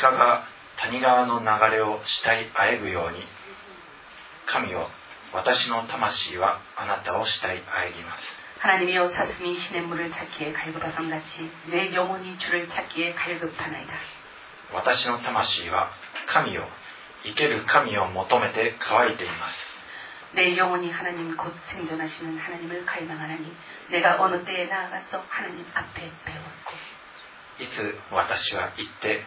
鹿が谷川の流れを慕いあえぐように神よ私の魂はあなたを慕いあえぎます 하나님이여 사슴이 신의 물을 찾기에 갈급하감 같이 내 영혼이 주를 찾기에 갈급하나이다. 私の魂は神よ生ける神を求めて乾いています 내 영혼이 하나님 곧 생존하시는 하나님을 갈망하나니 내가 어느 때에 나아가서 하나님 앞에 배웠고 いつ私は行って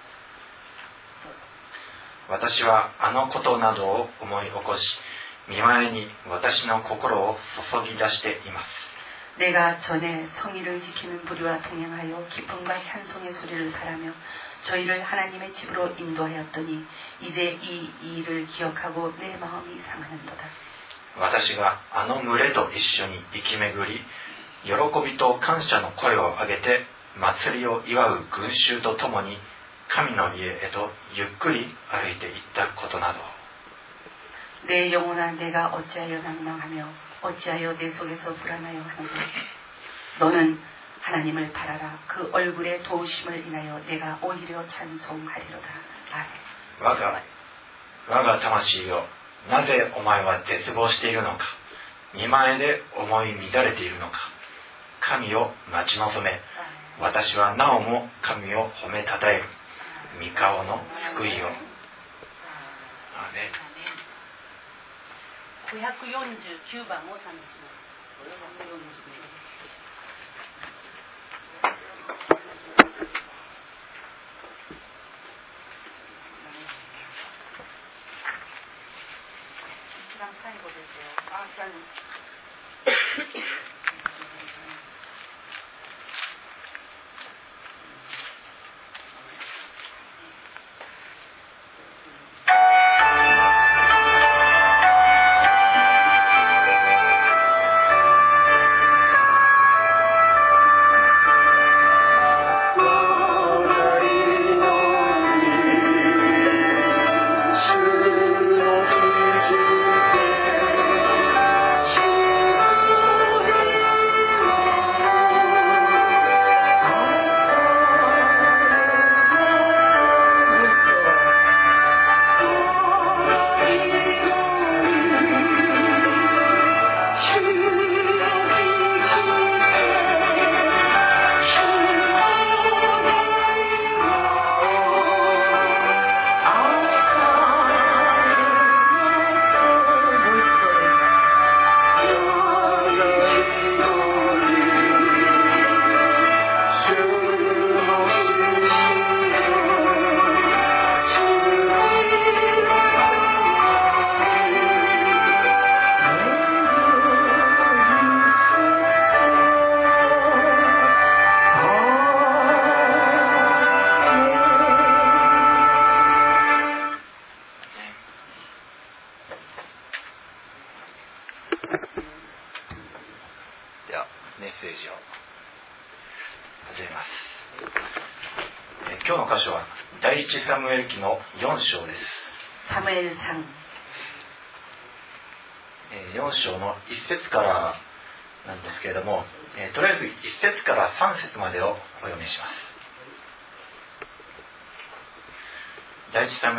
私はあのことなどを思い起こし見前に私の心を注ぎ出しています 내가 전에 성의를 지키는 부류와 동행하여 기쁨과 찬송의 소리를 바라며 저희를 하나님의 집으로 인도하였더니 이제 이 일을 기억하고 내 마음이 상하는도다. 私があの群れと一緒に生き巡り喜びと感謝の声を上げて祭りを祝う群衆とともに 神の家へとゆっくり歩いていったことなど 내 영혼아 내가 어찌하여 낭망하며 어찌하여 내 속에서 불안하여 하는가 너는 하나님을 바라라 그 얼굴의 도우심을 인하여 내가 오히려 찬송하리로다 아멘 我が我が魂よなぜお前は絶望しているのか見前で思い乱れているのか神を待ち望め私はなおも神を褒めたたえる 御顔の救いを。アーメン549番を試します。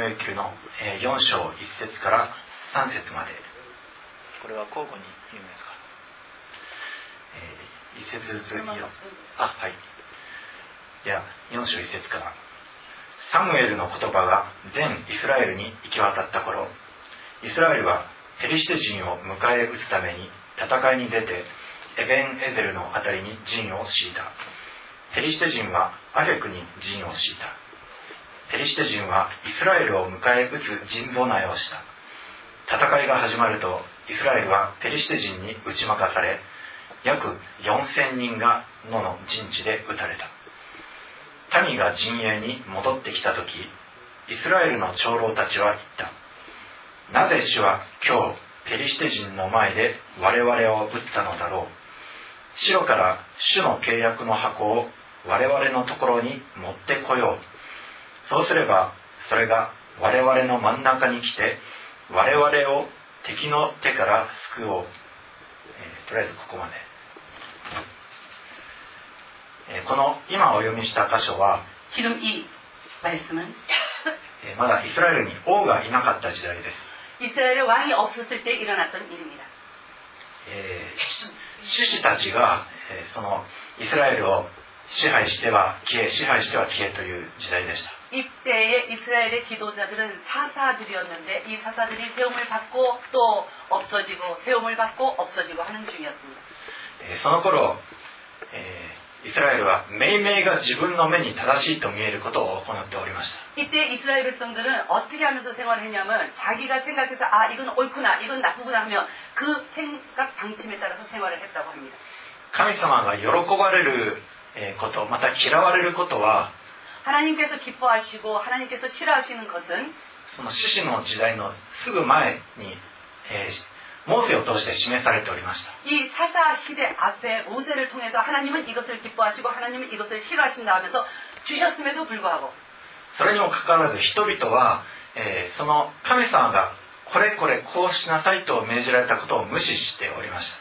ムエル記のえー4章1節から3節まで。これは交互に読みますか、え1節ずつ読むあはい。では4章1節から。サムエルの言葉が全イスラエルに行き渡った頃イスラエルはペリシテ人を迎え撃つために戦いに出てエベン・エゼルのあたりに陣を敷いた。ペリシテ人はアフェクに陣を敷いたペリシテ人はイスラエルを迎え撃つ陣備えをした戦いが始まるとイスラエルはペリシテ人に打ち負かされ約4000人が野の陣地で撃たれた。民が陣営に戻ってきた時イスラエルの長老たちは言った。なぜ主は今日ペリシテ人の前で我々を撃ったのだろう。白から主の契約の箱を我々のところに持ってこよう。そうすればそれが我々の真ん中に来て我々を敵の手から救おう、えー、とりあえずここまで、えー、この今お読みした箇所は 지금이말씀은 えーまだイスラエルに王がいなかった時代です 이스라엘에 왕이 없었을 때 일어났던 일입니다. えーし獅子たちが、えーそのイスラエルを支配しては消え支配しては消えという時代でした 이때의 이스라엘의 지도자들은 사사들이었는데 이 사사들이 세움을 받고 또 없어지고 세움을 받고 없어지고 하는 중이었습니 다. その頃イスラエルは命名が自分の目に正しいと見えることを行っておりました이때 이스라엘 백성들은 어떻게 하면서 생활을 했냐면 자기가 생각해서 아 이건 옳구나 이건 나쁘구나 하면 그 생각 방침에 따라서 생활을 했다고 합니 다. 神様が喜ばれることまた嫌われることは 하나님께서 기뻐하시고 하나님께서 싫어하시는 것은 その獅子の時代のすぐ前に、えーモーセを通して示されておりました 이 사사 시대 앞에 모세를 통해서 하나님은 이것을 기뻐하시고 하나님은 이것을 싫어하신다 하면서 주셨음에도 불구하고 それにもかかわらず人々は、えーその神様がこれこれこうしなさいと命じられたことを無視しておりました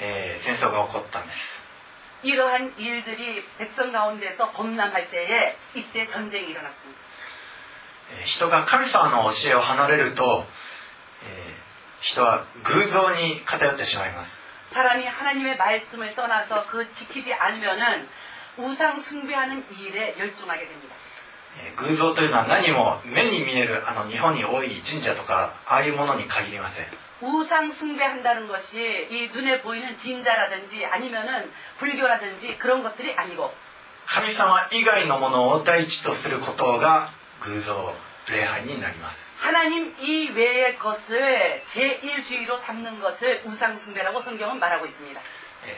えー、戦争が起こったんです。이러한일들이백성가운데서범람할때에이때전쟁이일어났습니다人が神様の教えを離れると、えー、人は偶像に偏ってしまいます。사람이하나님의말씀을떠나서그지키지않으면은우상숭배하는일에열중하게됩니다偶像というのは何も目に見えるあの日本に多い神社とかああいうものに限りません。 우상 숭배한다는 것이 이 눈에 보이는 진자라든지 아니면은 불교라든지 그런 것들이 아니고 하나님 이외의 것을 제1주의로 삼는 것을 우상 숭배라고 성경은 말하고 있습니다.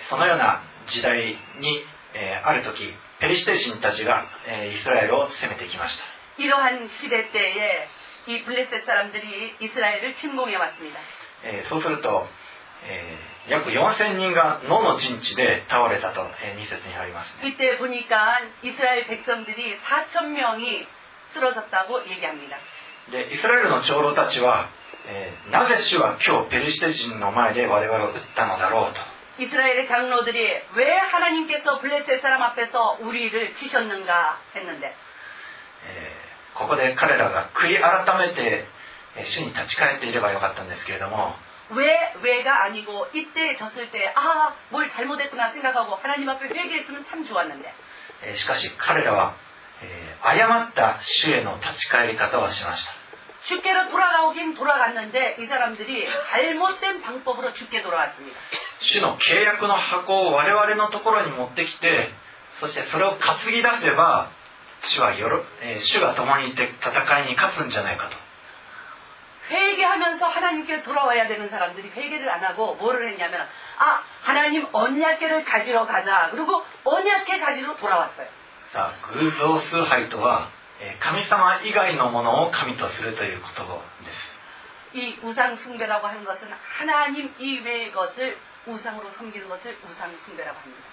そのような時代にある時ペリシテ人たちがイスラエルを攻めてきました 이러한 시대 때에 이 블레셋 사람들이 이스라엘을 침공해 왔습니다. えーそうすると、えー約4000人が野の陣地で倒れたと、え2節にありますね 이때 보니까 이스라엘 백성들이 4천 명이 쓰러졌다고 얘기합니다. でイスラエルの長老たちは、えーなぜ主は今日ペリシテ人の前で我々を撃ったのだろうと 이스라엘의 장로들이 왜 하나님께서 블레셋 사람 앞에서 우리를 치셨는가 했는데 えーここで彼らが悔い改めて、えー 主に立ち返っていればよかったんですけれども。왜왜가아니고이때졌을때아뭘잘못했구나생각하고하나님앞에회개했으면참좋았는 데. しかし彼らは、え、誤った主への立ち返り方をしました。주께로 돌아가오긴 돌아갔는데 이 사람들이 잘못된 방법으로 주께 돌아왔습니 다. 주의 계약의箱を我々のところに持ってきて,そしてそれを担ぎ出せば主はよろ主が共にいて戦いに勝つんじゃないかと。 회개하면서 하나님께 돌아와야 되는 사람들이 회개를 안 하고 뭐를 했냐면 아 하나님 언약계를 가지러 가자 그리고 언약계 가지러 돌아왔어요. 자, 그우스拝とは 神様以外のものを神とするという言葉です。이 우상 숭배라고 하는 것은 하나님 이외의 것을 우상으로 섬기는 것을 우상 숭배라고 합니다.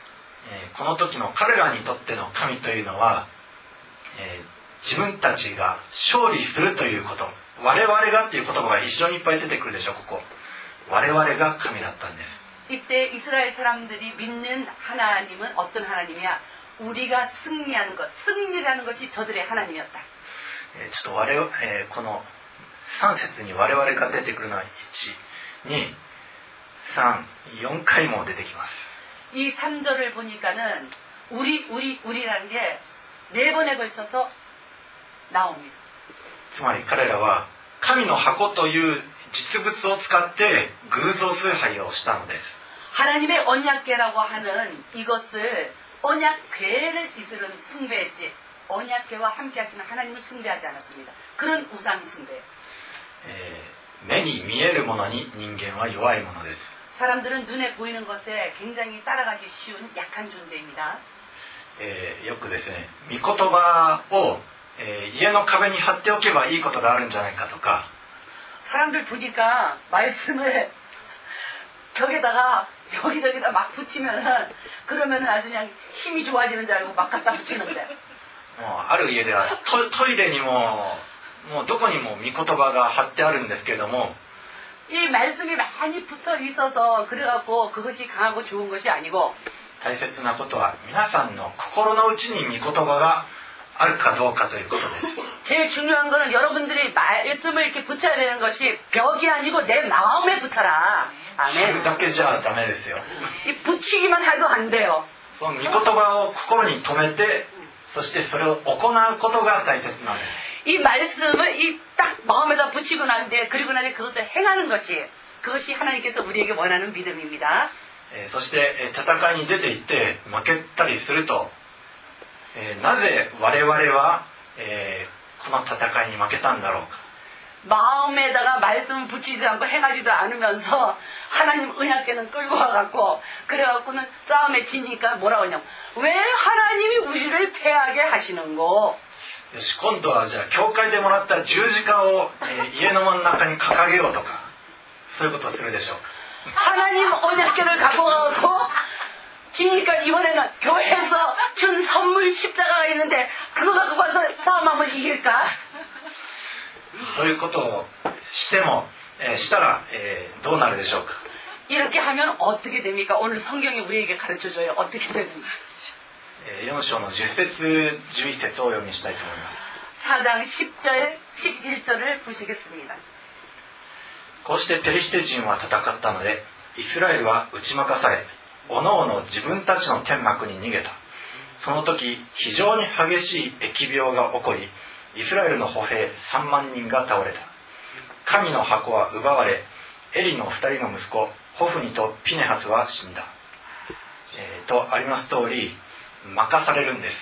この時の彼らにとっての神というのは自分たちが勝利するということ我々がっていう言葉が非常にいっぱい出てくるでしょここ我々が神だったんです 이때 이스라엘 사람들이 믿는 하나님은 어떤 하나님이야? 우리가 승리하는 것, 승리라는 것이 저들의 하나님이었다. えーちょっと我々、えーこの3節に我々が出てくるのは123 4回も出てきます 이 3절을 보니까는 우리, 우리, 우리라는 게 네 번에 걸쳐서 나옵니다. つまり彼らは神の箱という 実物を使って偶像崇拝をしたのです 하나님의 언약궤라고 하는 이것을 언약궤를 이들은 숭배했지 언약궤와 함께 하시는 하나님을 숭배하지 않았습니다. 그런 우상 숭배. えー目に見えるものに人間は弱いものです 사람들은 눈에 보이는 것에 굉장히 따라가기 쉬운 약한 존재입니다. えーよくですね御言葉を、 えー家の壁に貼っておけばいいことがあるんじゃないかとか 사람들 보니까 말씀을 벽에다가 여기저기다 막 붙이면은 그러면은 아주 그냥 힘이 좋아지는 줄 알고 막 갖다 붙이는데 もうある家ではトトイレにももうどこにも御言葉が貼ってあるんですけれども 이 말씀이 많이 붙어 있어서 그래갖고 그것이 강하고 좋은 것이 아니고 大切なことは皆さんの心の内に御言葉が あるかどうかということです 제일 중요한 거는 여러분들이 말씀을 이렇게 붙여야 되는 것이 벽이 아니고 내 마음에 붙여라. 貼る 아멘. だけじゃダメですよ 이 붙이기만 해도 안 돼요. その御言葉を心に留めてそしてそれを行うことが大切なんです 이 말씀을 이 딱 마음에다 붙이고 난 뒤에 그리고 나서 그것을 행하는 것이 그것이 하나님께서 우리에게 원하는 믿음입니다. えーそして、えー戦いに出ていって負けたりすると、 えーなぜ我々は、えーこの戦いに負けたんだろうか 마음에다가 말씀을 붙이지 않고 행하지도 않으면서 하나님 은약계는 끌고 와갖고 그래갖고는 싸움에 지니까 뭐라고 하냐면 왜 하나님이 우리를 패하게 하시는고 よし今度はじゃあ教会でもらった十字架を、えー家の真ん中に掲げようとかそういうことをするでしょうか 하나님 언약계를 갖고 가고 지니까 이번에는 교회에서 준 선물 십자가가 있는데 그거 갖고 가서 싸움하면 이길까? そういうことをしても、えーしたら、えーどうなるでしょうか 이렇게 하면 어떻게 됩니까? 오늘 성경이 우리에게 가르쳐줘요. 어떻게 되는지. え4章の10節11節をお読みしたいと思います 4장 10절, 11절을 보시겠습니다. こうしてペリシテ人は戦ったのでイスラエルは打ち負かされ おのおの自分たちの天幕に逃げたその時非常に激しい疫病が起こりイスラエルの歩兵3万人が倒れた神の箱は奪われエリの2人の息子ホフニとピネハスは死んだ、えーとあります通り任されるんです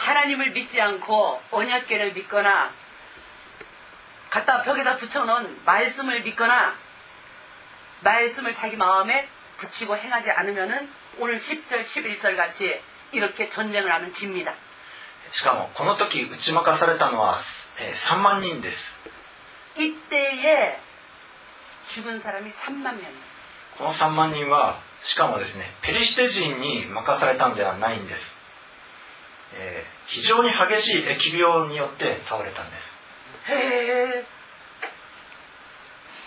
하나님을 믿지 않고 언약계를 믿거나 갖다 벽에다 붙여놓은 말씀을 믿거나 말씀을 자기 마음에 붙이고 행하지 않으면은 오늘 10절 11절 같이 이렇게 전쟁을 하면 집니다. しかもこの時打ち負かされたのは、えー3万人です 이때에 죽은 사람이 3만 명이에요. この3万人はしかもですねペリシテ人に任されたんではないんです、えー非常に激しい疫病によって倒れたんです 해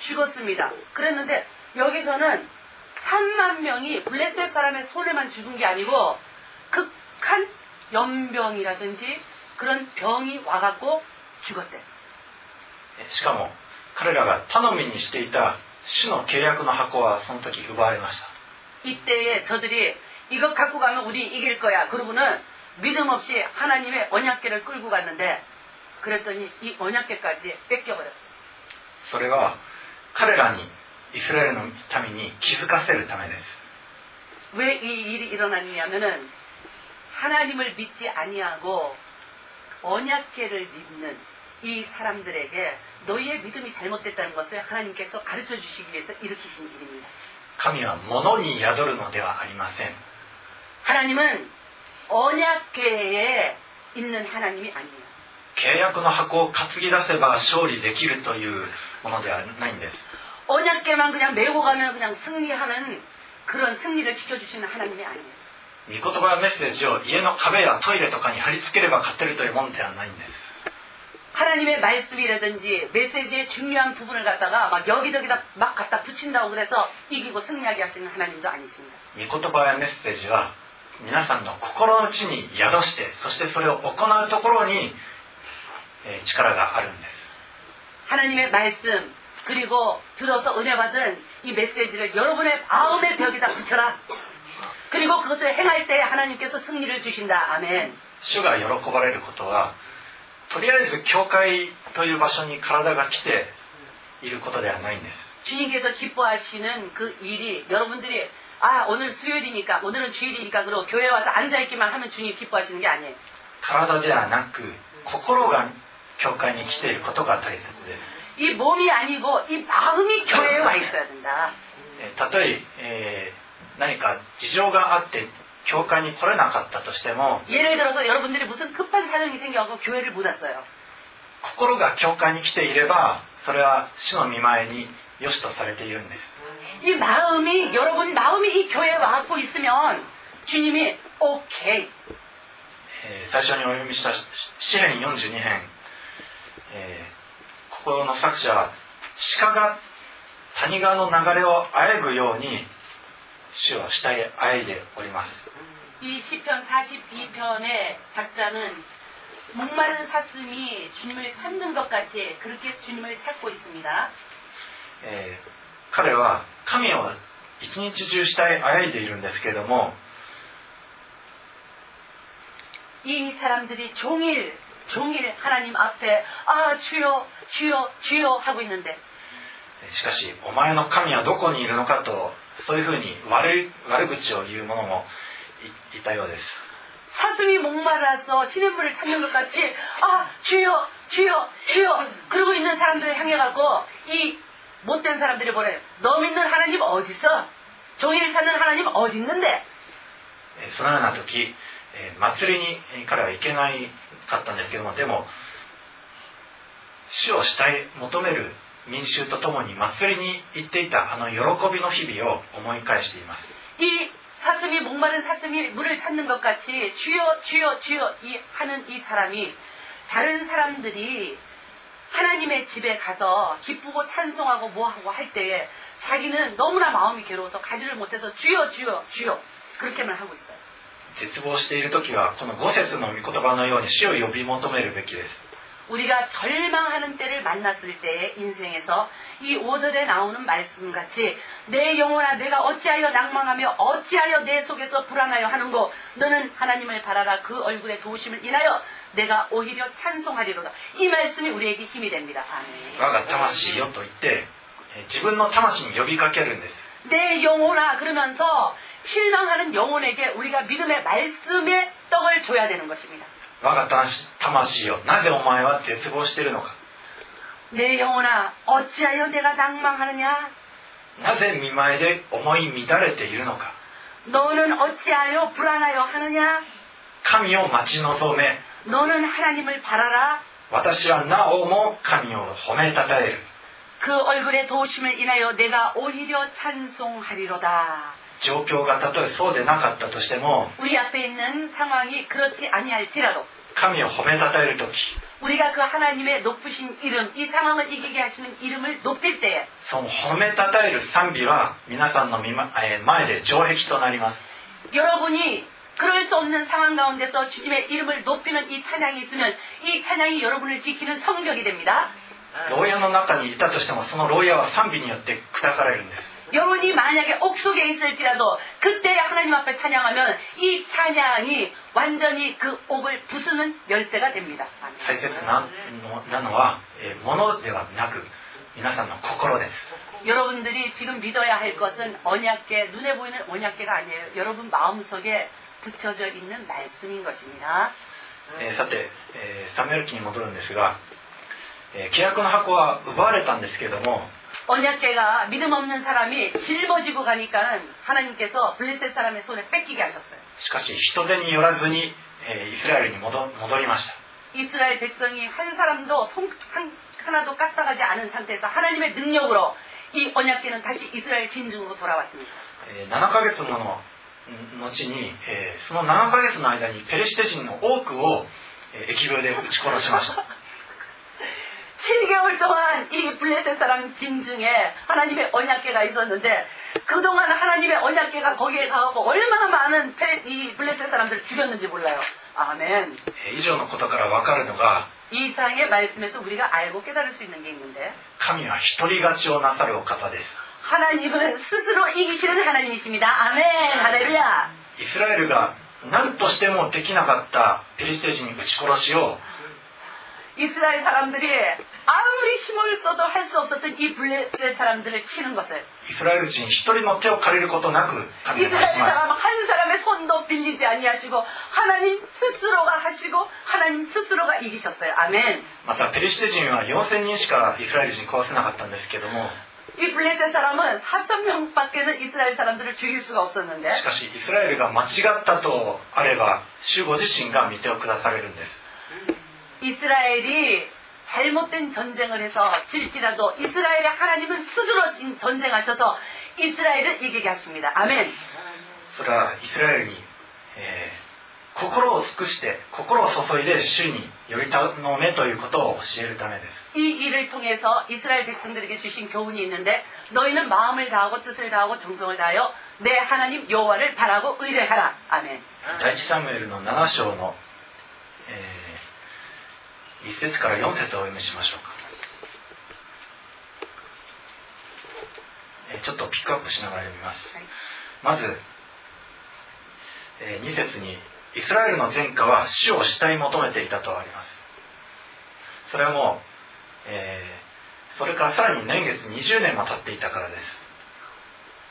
죽었습니다. 그랬는데 여기서는 3만 명이 블레셋 사람의 손에만 죽은 게 아니고 극한 연병이라든지 그런 병이 와갖고 죽었대. えーしかも彼らが頼みにしていた主の契約の箱はその時奪われました 이때에 저들이 이것 갖고 가면 우리 이길 거야. 그러고는 믿음 없이 하나님의 언약계를 끌고 갔는데 그랬더니 이 언약계까지 뺏겨버렸어. それは 彼らにイスラエルの民に気づかせるためです 왜 이 일이 일어났냐면은 하나님을 믿지 아니하고 언약계를 믿는 이 사람들에게 너희의 믿음이 잘못됐다는 것을 하나님께서 가르쳐 주시기 위해서 일으키신 일입니다. 神は物に宿るのではありません 하나님은 언약계에 있는 하나님이 아니에요. 契約の箱を担ぎ出せば勝利できるという ものではないんです。おにゃけまんぐにゃん、めごんにゃ、はん、くるすんぎるちきょじゅしはんに。みことばやメッセージを家の壁やトイレとかに貼り付ければ勝てるというものはないんです。하나님의말씀이라든지메시지의중요한부분을갖다가막여기저기다막갖다붙인다고그래서이기고승리하게하시는하나 님. 皆さんの心の地に宿してそしてそれを行うところに力があるんです 하나님의 말씀 그리고 들어서 은혜 받은 이 메시지를 여러분의 마음의 벽에다 붙여라. 그리고 그것을 행할 때 하나님께서 승리를 주신다. 아멘. 主が喜ばれることはとりあえず教会という場所に体が来ていることではないんです 주님께서 기뻐하시는 그 일이 여러분들이 아 오늘 수요일이니까 오늘은 주일이니까 그러고 교회 와서 앉아있기만 하면 주님이 기뻐하시는 게 아니에요. 体ではなく心が 教会に来ていることが大切です。이몸이아니고이마음이교회에와있어야된다たとええ、何か事情があって教会に来れなかったとしても예를들어서여러분들이무슨급한사정이생겨서교회를못왔어요心が教会に来ていればそれは主の見前に良しとされているんです。이마음이여러분마음이이교회에와고있으면주님이오케이最初にお読みした詩編42編えーここの作者は鹿が谷川の流れをあえぐように主は下へあえいでおります 이 시편 42편의 작자는 목마른 사슴이 주님을 찾는 것 같이 그렇게 주님을 찾고 있습니다. えー彼は神を一日中下へあえいでいるんですけれども 이 사람들이 종일 종일 하나님 앞에 아 주여 주여 주여 하고 있는데しかしお前の神はどこにいるのかとそういうふうに悪い悪口を言う者もいいたようです사슴이목말라서시냇물을찾는것같이아주여주여주여그러고있는사람들을향해가고이 못된 사람들이 보 래. 너 믿는 하나님 어디 있 어? 종이를 찾는 하나님 어디 있는 데? そのような時、祭りに彼は行けないかったんですけどもでも主を慕い求める民衆とともに祭りに行っていたあの喜びの日々を思い返しています 이 사슴이 목마른 사슴이 물을 찾는 것 같이 주여 주여 주여 이 하는 이 사람이 다른 사람들이 하나님의 집에 가서 기쁘고 찬송하고 뭐하고 할 때에 자기는 너무나 마음이 괴로워서 가지를 못해서 주여 주여 주여 그렇게만 하고 있어요. 絶望している時はこの五節の御言葉のように主を呼び求めるべきです 우리가 절망하는 때를 만났을 때의 인생에서 이 5절에 나오는 말씀같이 내 영혼아 내가 어찌하여 낭망하며 어찌하여 내 속에서 불안하여 하는고 너는 하나님을 바라라 그 얼굴의 도우심을 인하여 내가 오히려 찬송하리로다 이 말씀이 우리에게 힘이 됩니다 我 아멘 が魂よと言ってえー自分の魂に呼びかけるんです 내 영혼아 그러면서 실망하는 영혼에게 우리가 믿음의 말씀의 떡을 줘야 되는 것입니다 我が魂よなぜお前は絶望しているのか 내 영혼아 어찌하여 내가 낭망하느냐 なぜ見前で思い乱れているのか 너는 어찌하여 불안하여 하느냐 神を待ち望め 너는 하나님을 바라라 私はなおも神を褒めたたえる 그 얼굴의 도우심을 인하여 내가 오히려 찬송하리로다 状況がたとえそうでなかったとしても 우리 앞에 있는 상황이 그렇지 아니할지라도 神を褒めたたえる時 우리가 그 하나님의 높으신 이름 이 상황을 이기게 하시는 이름을 높일 때에 その褒めたたえる賛美は皆さんの見まえー前で城壁となります 여러분이 그럴 수 없는 상황 가운데서 주님의 이름을 높이는 이 찬양이 있으면 이 찬양이 여러분을 지키는 성벽이 됩니다 牢屋の中にいたとしてもその牢屋は賛美によって砕かれるんです。 영혼이 만약에 옥속에 있을지라도 그때 하나님 앞에 찬양하면 이 찬양이 완전히 그 옥을 부수는 열쇠가 됩니다. 大切なものではなく皆さんの心です. 예, 여러분들이 지금 믿어야 할 것은 언약계 눈에 보이는 언약계가 아니에요. 여러분 마음속에 붙여져 있는 말씀인 것입니다. 예, さて、サムエル記に戻るんですが、えー、契約の箱は奪われたんですけども언약계가 믿음 없는 사람이 짊어지고 가니까 하나님께서 블레셋 사람의 손에 뺏기게 하셨어 요. しかし人手によらずに이스라엘에戻りました.이스라엘 백성이 한 사람도 손 한, 하나도 깎아가지 않은 상태에서 하나님의 능력으로 이 언약계는 다시 이스라엘 진중으로 돌아왔습니 다. 7ヶ月もの後にその7ヶ月の間にペレシテ人の多くを疫病で撃ち殺しました。7개월 동안 이 블레셋 사람 진중에 하나님의 언약계가 있었는데 그동안 하나님의 언약계가 거기에 가고 얼마나 많은 페- 이 블레셋 사람들을 죽였는지 몰라요. 아멘. えー以上のことから分かるのが 이 이상의 말씀에서 우리가 알고 깨달을 수 있는 게 있는데 神は独り勝ちをなさるお方です 하나님은 스스로 이기시는 하나님이십니다. 아멘. 할렐루야. イスラエルが何としてもできなかったペリシテ人撃ち殺しを 이스라엘 사람들이 아무리 힘을 써도 할 수 없었던 이 블레셋 사람들을 치는 것을 イスラエル人一人の手を借りることなく神が 이스라엘 しました 사람 한 사람의 손도 빌리지 아니하시고 하나님 스스로가 하시고 하나님 스스로가 이기셨어요. 아멘. またペリシテ人は4000人しかイスラエル人壊せなかったんですけども 이 블레셋 사람은 4천 명밖에는 이스라엘 사람들을 죽일 수가 없었는데 しかしイスラエルが間違ったとあれば主ご自身が見てを下されるんです 이스라엘이 잘못된 전쟁을 해서 질지라도 이스라엘의 하나님은 스스로 진- 전쟁하셔서 이스라엘을 이기게 하십니다. 아멘. それはイスラエルに、えー心を尽くして心を注いで主により頼めということを教えるためです 이 일을 통해서 이스라엘 백성들에게 주신 교훈이 있는데 너희는 마음을 다하고 뜻을 다하고 정성을 다하여 내 하나님 여호와를 바라고 의뢰하라. 아멘. 第一サムエルの7章の、え 1節から4節をお読みしましょうか、えーちょっとピックアップしながら読みますまず、え2節にイスラエルの前科は主を慕い求めていたとありますそれはもう、えーそれからさらに年月20年も経っていたからです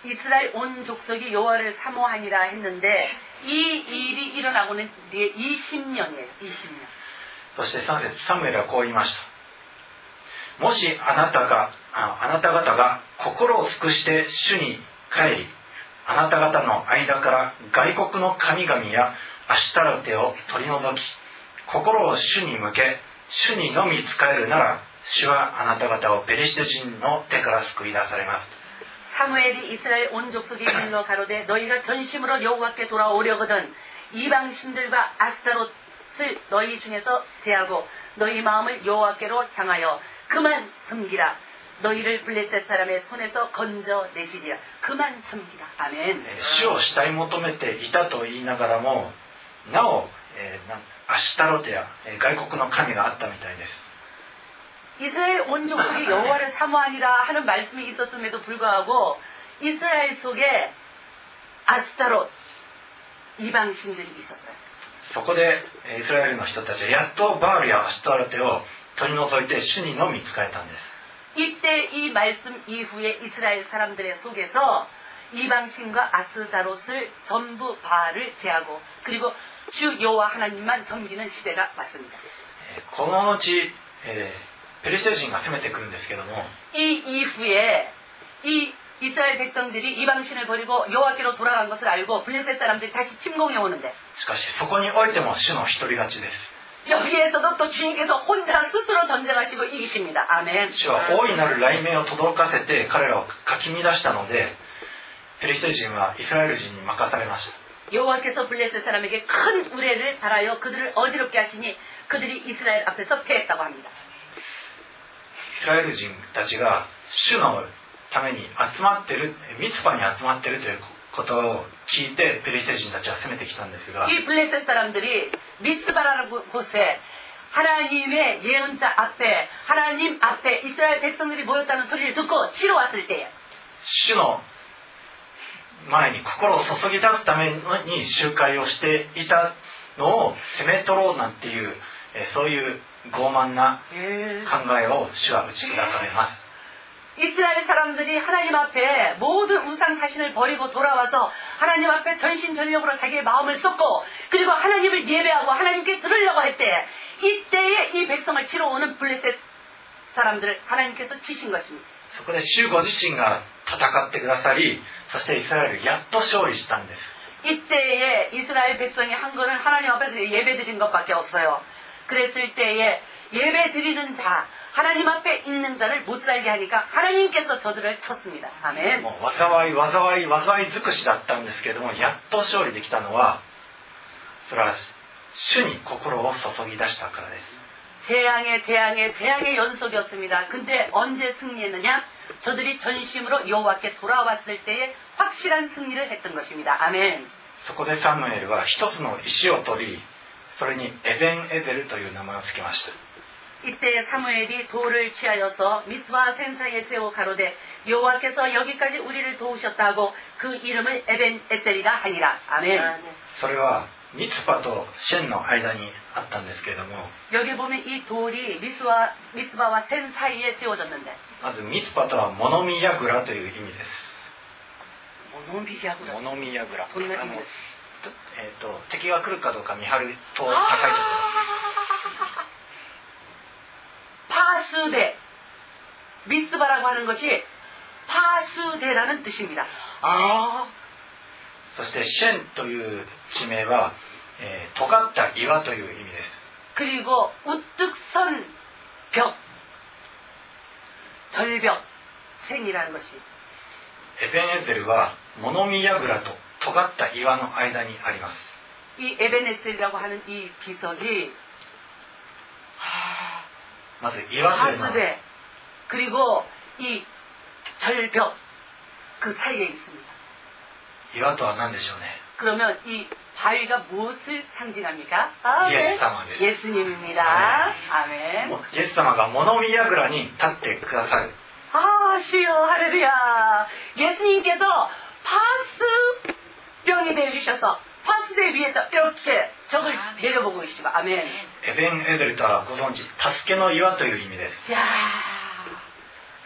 이스라엘 온 족속이 여호와를 사모하니라 했는데 이 일이 일어나고는 뒤에 20년이에요. 20년. そして3節サムエルはこう言いましたもしあなたがああなた方が心を尽くして主に帰りあなた方の間から外国の神々やアシュタロテを取り除き心を主に向け主にのみ仕えるなら主はあなた方をペリシテ人の手から救い出されます 사무엘이 이스라엘 온 족속에 일러 가로되 너희가 전심으로 여호와께 돌아오려거든 이방 신들과 아스타롯 것을 너희 중에서 제하고 너희 마음을 여호와께로 향하여 그만 섬기라. 너희를 블레셋 사람의 손에서 건져내시리라. 그만 섬기라. 아멘. 主をしたい求めていたと言いながらもなお、えー、アシタロテや外国の神があったみたいです 이스라엘 온 족속이 여호와를 사모하니라 하는 말씀이 있었음에도 불구하고 이스라엘 속에 아스타로 이방 신들이 있었다. そこでイスラエルの人たちはやっとバールやアシュラルテを取り除いて主にのみ使えたんです。이때이말씀이후에이스라엘사람들의속에서이방신과 아스다롯을 전부바제하고 그리고 주여와하나님만 섬기는 시대가 왔습니 다. このうちペルシテ人が攻めてくるんですけども이이후에이 이스라엘 백성들이 이방신을 버리고 여호와께로 돌아간 것을 알고 블레셋 사람들이 다시 침공해 오는데 しかしそこにおいても主の独り勝ちです 여기에서도 또 주님께서 혼자 스스로 전쟁하시고 이기십니다. 아멘. 主は大いなる雷鳴を轟かせて彼らをかき乱したのでペリシテ人はイスラエル人に任されました 여호와께서 블레셋 사람에게 큰 의뢰를 바라여 그들을 어지럽게 하시니 그들이 이스라엘 앞에서 패했다고 합니다. イスラエル人たちが主の ために集まってるミツパに集まってるということを聞いてペリシテ人たちは攻めてきたんですが 이 블레셋 사람들이 미스바라는 곳- 곳에 하나님의 예언자 앞에 하나님 앞에 이스라엘 백성들이 모였다는 소리를 듣고 치러 왔을 때에 主の前に心を注ぎ出すために集会をしていたのを攻め取ろうなんていうえーそういう傲慢な考えを主は打ち砕かれます 이스라엘 사람들이 하나님 앞에 모든 우상 사신을 버리고 돌아와서 하나님 앞에 전신전력으로 자기의 마음을 쏟고 그리고 하나님을 예배하고 하나님께 들으려고 할 때 이때에 이 백성을 치러 오는 블레셋 사람들을 하나님께서 치신 것입니다. そこで主ご自身が戦ってくださりそしてイスラエルやっと勝利したんです 이때에 이스라엘 백성이 한 거는 하나님 앞에서 예배 드린 것밖에 없어요. 그랬을 때에 예배 드리는 자, 하나님 앞에 있는 자를 못 살게 하니까 하나님께서 저들을 쳤습니다. 아멘. もう災い災い災い尽くしだったんですけれどもやっと勝利できたのはそれは主に心を注ぎ出したからです 재앙의 재앙의 재앙의 연속이었습니다. 근데 언제 승리했느냐? 저들이 전심으로 여호와께 돌아왔을 때에 확실한 승리를 했던 것입니다. 아멘. そこでサムエルは一つの石を取り それにエベンエゼルという名前を付けました 이때 사무엘이 돌을 취하여서 미스와 센사에 세워 가로되 여호와께서 여기까지 우리를 도우셨다고 그 이름을 에벤 에셀이라 하니라. 아멘. それはミツパとシェンの間にあったんですけれども 여기 보면 이 돌이 미스와 미스바와 센 사이에 세워졌는데 まずミツパとは物見櫓という意味です 모노비지하고 物見櫓どんな意あの味です えー、と敵が来るかどうか見張ると高いところ 파수대 미스바라고 하는 것이 파수대라는 뜻입니다. 아, そしてシェンという地名は、えー尖った岩という意味です 그리고 우뚝선 벽, 절벽, 생이라는 것이 エベンエゼルは物見櫓と 尖った岩の間にあります 이 에베네셀이라고 하는 이 비석이 아, まず岩というのは 파수대 그리고 이 절벽 그 사이에 있습니다. 岩とは何でしょうね 그러면 이 바위가 무엇을 상징합니까? 예수様です 예수님입니다. 아멘. もうイエス様が物見櫓に立ってくださる 아, 주여, 할렐루야. 예수님께서 파스 병이 되어주셔서 파스대 위에서 이렇게 적을 아멘. 내려보고 계시죠. 아멘. エベンエゼルとはご存知助けの岩という意味です 야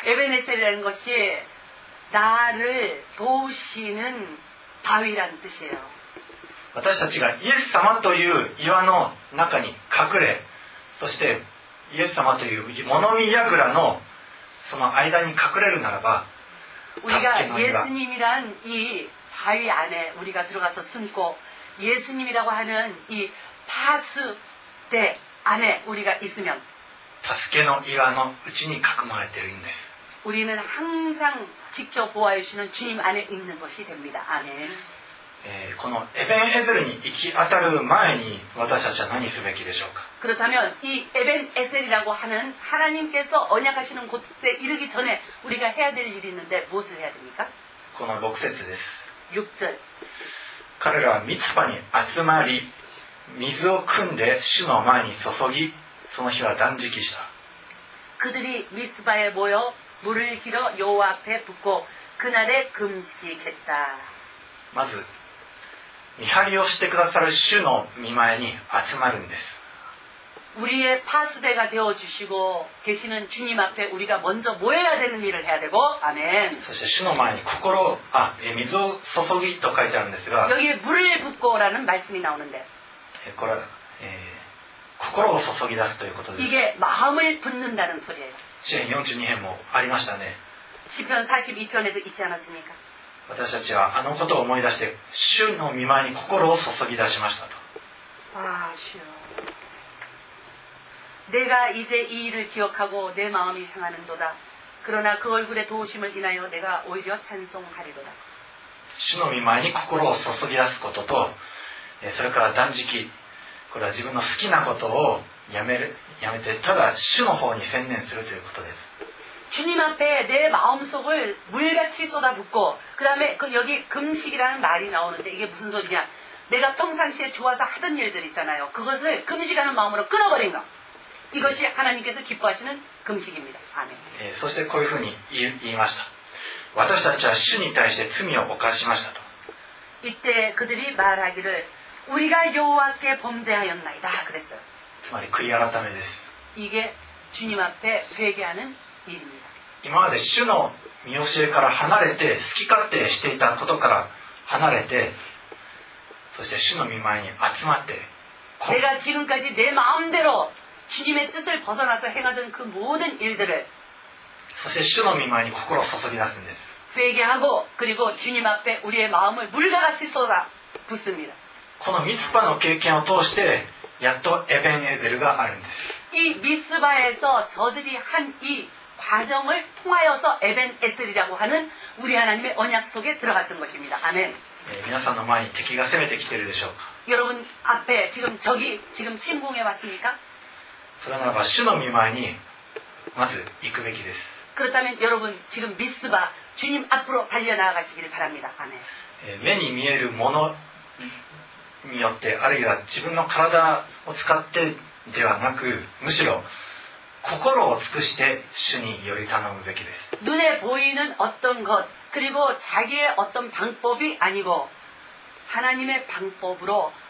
에베네셀이라는 것이 나를 도우시는 바위라는 뜻이에요. 私たちがイエス様という岩の中に隠れそしてイエス様という物見櫓のその間に隠れるならば 우리가 밖에만 예수님이란 이 바위 안에 우리가 들어가서 숨고 예수님이라고 하는 이 파수대 안에 우리가 있으면 助けの岩の内に囲まれているんです 우리는 항상 지켜 보호해 주시는 주님 안에 있는 것이 됩니다. 아멘. えーこのエベンエゼルに行き当たる前に私たちは何すべきでしょうか 그렇다면 이 에벤 에셀이라고 하는 하나님께서 언약하시는 곳에 이르기 전에 우리가 해야 될 일이 있는데 무엇을 해야 됩니까? この6節です 6절. 彼らはミツパに集まり水を汲んで主の前に注ぎその日は断食した 그들이 미스바에 모여 물을 길어 여호와 앞에 붓고 그날에 금식했다. まず見張りをしてくださる主の見前に集まるんです 우리의 파수대가 되어 주시고 계시는 주님 앞에 우리가 먼저 모여야 되는 일을 해야 되고 아멘. そして主の前に心をあえ水を注ぎと書いてあるんですが 여기에 물을 붓고라는 말씀이 나오는데 えこれは、えー心を注ぎ出すということです 이게 마음을 붓는다는 소리예요. 支援42編もありましたね 시편 42편에도 있지 않았습니까? 私たちはあのことを思い出して主の見前に心を注ぎ出しましたと 아, 주여. 내가 이제 이 일을 기억하고 내 마음이 상하는도다. 그러나 그 얼굴의 도우심을 인하여 내가 오히려 찬송하리로다. 主の見前に心を注ぎ出すこととえーそれから断食これは自分の好きなことをやめるやめてただ主の方に専念するということです 주님 앞에 내 마음속을 물같이 쏟아붓고 그 다음에 그 여기 금식이라는 말이 나오는데 이게 무슨 소리냐 내가 평상시에 좋아서 하던 일들 있잖아요 그것을 금식하는 마음으로 끊어버린 거 이것이 하나님께서 기뻐하시는 금식입니다 아멘 えーそしてこういうふうに言い言いました私たちは主に対して罪を犯しましたと 이때 그들이 말하기를 우리가 여호와께 범죄하였나이다 그랬어요 つまり悔い改めです 이게 주님 앞에 회개하는 일입니다 今まで主の見教えから離れて好き勝手していたことから離れてそして主の見前に集まってこ 내가 지금까지 내 마음대로 주님의 뜻을 벗어나서 행하던 그 모든 일들을 そして主の見前に心を注ぎ出すんです 회개하고 그리고 주님 앞에 우리의 마음을 물과 같이 쏟아 붓습니다. このミツパの経験を通してやっとエベンエゼルがあるんです 이 미스바에서 저들이 한 이 과정을 통하여서 에벤 에셀이라고 하는 우리 하나님의 언약 속에 들어갔던 것입니다. 아멘. えー皆さんの前に敵が攻めてきているでしょうか 여러분 앞에 지금 적이 지금 침공해 왔습니까? それならば主の御前にまず行くべきです 그렇다면 여러분 지금 미스바 주님 앞으로 달려나가시기를 바랍니다. 아멘. えー目に見えるものによってあるいは自分の体を使ってではなくむしろ心を尽くして主により頼むべきです 눈에 보이는 어떤 것 그리고 자기의 어떤 방법이 아니고 하나님의 방법으로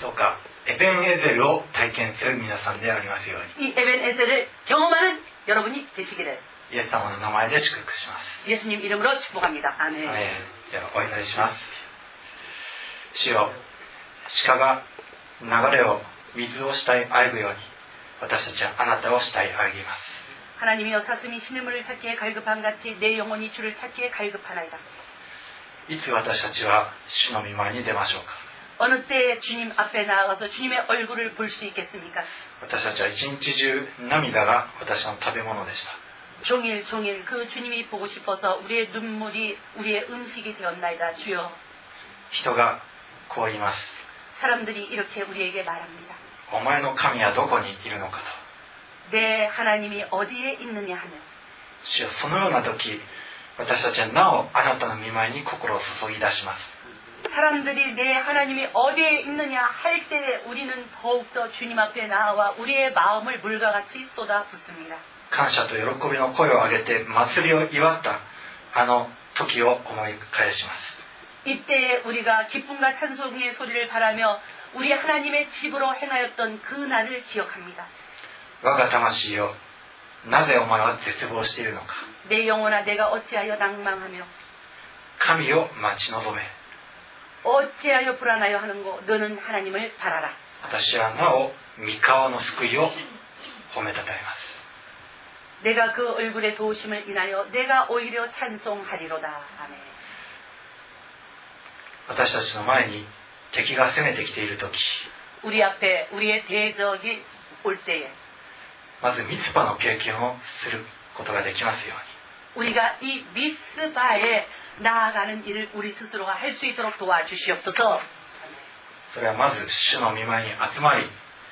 そうかエベン・エゼルを体験する皆さんでありますように 이 에벤 에셀을 경험하는 여러분이 되시기를 イエス様の名前で祝福します 예수님 이름으로 축복합니다. 아멘. えーではお祈りします主よ鹿が流れを水をしたいあえぐように私たちはあなたをしたいあえぎます 하나님이여 사슴이 시냇물을 찾기에 갈급한 같이 내 영혼이 주를 찾기에 갈급하나이다. いつ私たちは主の御前に出ましょうか 어느 때에 주님 앞에 나아가서 주님의 얼굴을 볼 수 있겠습니까? 私たちは一日中涙が私の食べ物でした 종일 종일 그 주님이 보고 싶어서 우리의 눈물이 우리의 음식이 되었나이다 주여 人がこう言います 사람들이 이렇게 우리에게 말합니다 お前の神はどこにいるのかと 내 하나님이 어디에 있느냐 하는 主よそのような時私たちはなおあなたの御前に心を注ぎ出します 사람들이 내 하나님이 어디에 있느냐 할 때에 우리는 더욱더 주님 앞에 나와 우리의 마음을 물과 같이 쏟아붓습니다 感謝と喜びの声を上げて祭りを祝ったあの時を思い返します 이때에 우리가 기쁨과 찬송의 소리를 바라며 우리 하나님의 집으로 행하였던 그 날을 기억합니다 我が魂よなぜお前は絶望しているのか 내 영혼아 내가 어찌하여 낭망하며 神を待ち望め 어찌하여 불안하여 하는고 너는 하나님을 바라라 私はなお三河の救いを褒めたたえます 내가 그 얼굴의 도우심을 인하여 내가 오히려 찬송하리로다 아멘 私たちの前に敵が攻めてきている時 우리 앞에 우리의 대적이 올 때에 まずミツパの経験をすることができますように 우리가 이 미스바에 나아가는 일을 우리 스스로가 할 수 있도록 도와주시옵소서 それはまず主の御前に集まり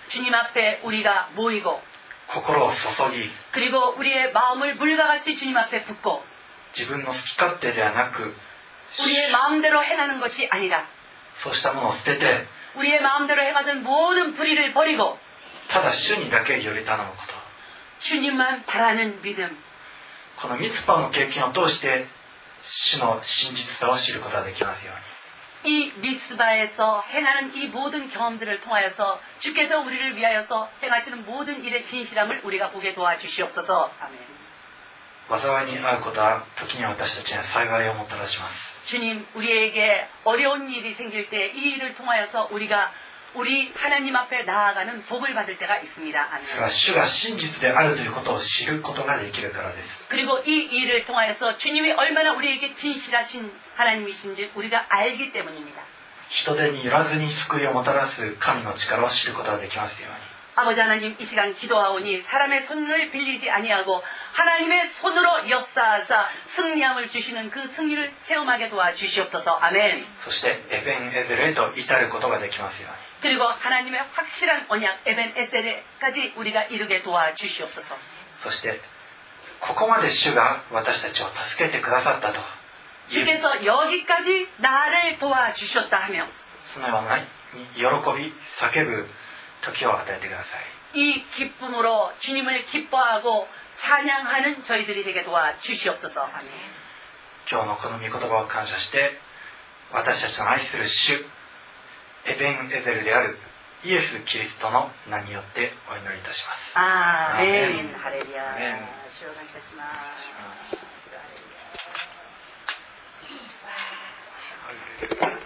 주님 앞에 우리가 모이고 心を注ぎ 그리고 우리의 마음을 물과 같이 주님 앞에 붓고 自分の好き勝手ではなく 우리의 마음대로 행하는 것이 아니라 そうしたものを捨てて 우리의 마음대로 행하던 모든 불의를 버리고 ただ主にだけより頼むこと 주님만 바라는 믿음 このミツパの経験を通して 主の真実さを知ることができますように 이 미스바에서 행하는 이 모든 경험들을 통하여서 주께서 우리를 위하여서 행하시는 모든 일의 진실함을 우리가 보게 도와주시옵소서. 아멘. 災いに遭うことは時には私たちには幸いをもたらします 주님, 우리에게 어려운 일이 생길 때 이 일을 통하여서 우리가 우리 하나님 앞에 나아가는 복을 받을 때가 있습니다. それは 아멘. 主が真実であるということを知ることができるからです 그리고 이 일을 통하여서 주님이 얼마나 우리에게 진실하신 하나님이신지 우리가 알기 때문입니다. 人手によらずに救いをもたらす神の力を知ることができますように 아버지 하나님 이 시간 기도하오니 사람의 손을 빌리지 아니하고 하나님의 손으로 역사하사 승리함을 주시는 그 승리를 체험하게 도와주시옵소서 아멘 そしてエベン・エゼルへと至ることができますように 그리고 하나님의 확실한 언약 에벤 에셀에까지 우리가 이르게 도와주시옵소서 そしてここまで主が私たちを助けてくださったという 주께서 여기까지 나를 도와주셨다 하며 そのような喜び叫ぶ 時を与えてください 이 기쁨으로 주님을 기뻐하고 찬양하는 저희들이 되게 도와주시옵소서 아멘 今日のこの御言葉を感謝して私たちの愛する主エベン・エゼルであるイエス・キリストの名によってお祈りいたします 아멘 할렐루야 아멘. 주여 감사합니다 할렐루야.